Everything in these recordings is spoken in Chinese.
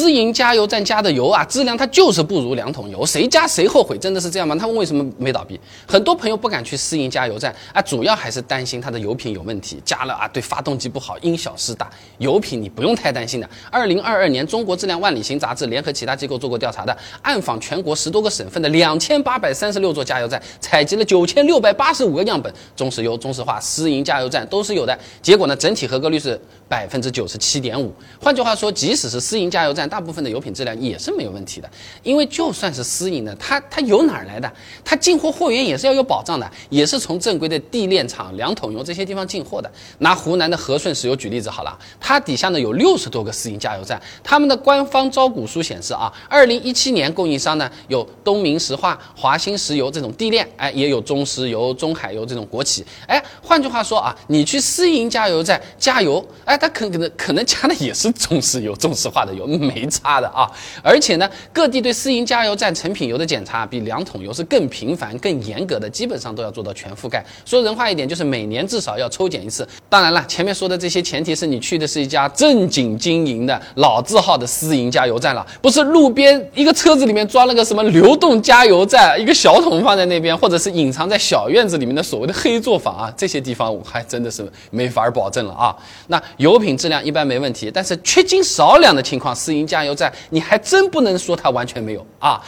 私营加油站加的油啊，质量它就是不如两桶油，谁加谁后悔，真的是这样吗？他们为什么没倒闭？很多朋友不敢去私营加油站啊，主要还是担心它的油品有问题，加了啊对发动机不好，因小失大。油品你不用太担心的。二零二二年，中国质量万里行杂志联合其他机构做过调查的，暗访全国十多个省份的两千八百三十六座加油站，采集了九千六百八十五个样本，中石油、中石化、私营加油站都是有的。结果呢，整体合格率是百分之九十七点五。换句话说，即使是私营加油站，大部分的油品质量也是没有问题的。因为就算是私营的，它它油哪儿来的？它进货货源也是要有保障的，也是从正规的地炼厂、两桶油这些地方进货的。拿湖南的和顺石油举例子好了，它底下呢有六十多个私营加油站，他们的官方招股书显示啊，二零一七年供应商呢有东明石化、华兴石油这种地炼，哎，也有中石油、中海油这种国企。哎，换句话说啊，你去私营加油站加油，哎，它可可能可能加的也是中石油、中石化的油，没差的啊。而且呢，各地对私营加油站成品油的检查比两桶油是更频繁、更严格的，基本上都要做到全覆盖。说人话一点，就是每年至少要抽检一次。当然了，前面说的这些前提是你去的是一家正经经营的老字号的私营加油站了，不是路边一个车子里面装了个什么流动加油站，一个小桶放在那边，或者是隐藏在小院子里面的所谓的黑作坊啊，这些地方我还真的是没法保证了啊。那油油品质量一般没问题，但是缺斤少两的情况，私营加油站你还真不能说它完全没有啊。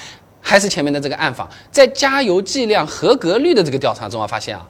还是前面的这个暗访，在加油计量合格率的这个调查中啊，发现啊。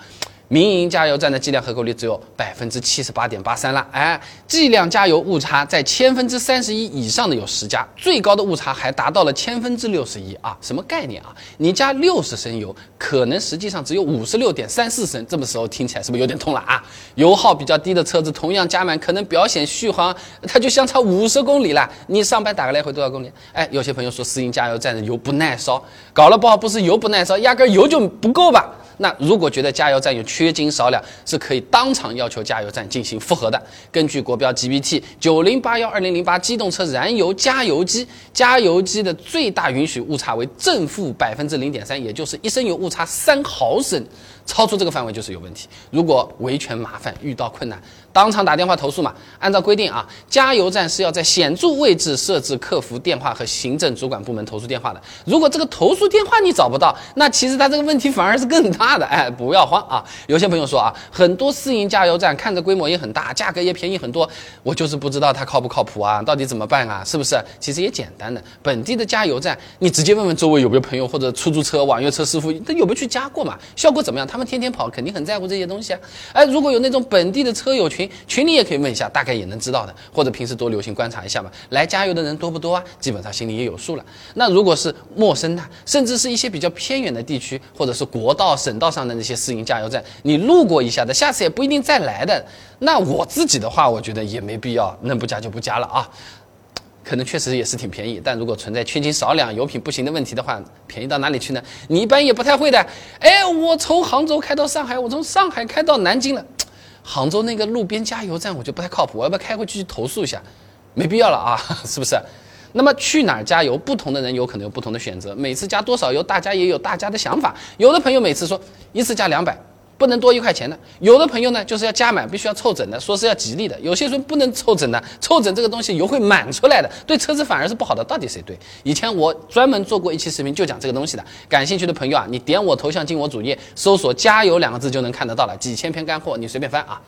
民营加油站的计量合格率只有百分之七十八点八三了，哎，计量加油误差在千分之三十一以上的有十家，最高的误差还达到了千分之六十一啊！什么概念啊？你加六十升油，可能实际上只有五十六点三四升，这么时候听起来是不是有点痛了啊？油耗比较低的车子，同样加满，可能表显续航它就相差五十公里了。你上班打个来回多少公里？哎，有些朋友说私营加油站的油不耐烧，搞了不好不是油不耐烧，压根油就不够吧？那如果觉得加油站有缺斤少两，是可以当场要求加油站进行复核的。根据国标 GBT 九零八幺二零零八机动车燃油加油机，加油机的最大允许误差为正负百分之零点三，也就是一升油误差三毫升。超出这个范围就是有问题。如果维权麻烦，遇到困难，当场打电话投诉嘛。按照规定啊，加油站是要在显著位置设置客服电话和行政主管部门投诉电话的。如果这个投诉电话你找不到，那其实他这个问题反而是更大妈的。哎，不要慌啊！有些朋友说啊，很多私营加油站看着规模也很大，价格也便宜很多，我就是不知道它靠不靠谱啊？到底怎么办啊？是不是？其实也简单的，本地的加油站，你直接问问周围有没有朋友或者出租车、网约车师傅，他有没有去加过嘛？效果怎么样？他们天天跑，肯定很在乎这些东西啊！哎，如果有那种本地的车友群，群里也可以问一下，大概也能知道的。或者平时多留心观察一下嘛，来加油的人多不多啊？基本上心里也有数了。那如果是陌生的，甚至是一些比较偏远的地区，或者是国道、省省道上的那些私营加油站，你路过一下的，下次也不一定再来的。那我自己的话，我觉得也没必要，能不加就不加了啊。可能确实也是挺便宜，但如果存在缺斤少两、油品不行的问题的话，便宜到哪里去呢？你一般也不太会的。哎，我从杭州开到上海，我从上海开到南京了，杭州那个路边加油站我觉得不太靠谱，我要不要开回去去投诉一下？没必要了啊，是不是？那么去哪儿加油？不同的人有可能有不同的选择，每次加多少油，大家也有大家的想法。有的朋友每次说一次加两百。不能多一块钱的，有的朋友呢就是要加满，必须要凑整的，说是要吉利的。有些说不能凑整的，凑整这个东西油会满出来的，对车子反而是不好的。到底谁对？以前我专门做过一期视频，就讲这个东西的。感兴趣的朋友啊，你点我头像进我主页，搜索“加油”两个字就能看得到了，几千篇干货，你随便翻啊。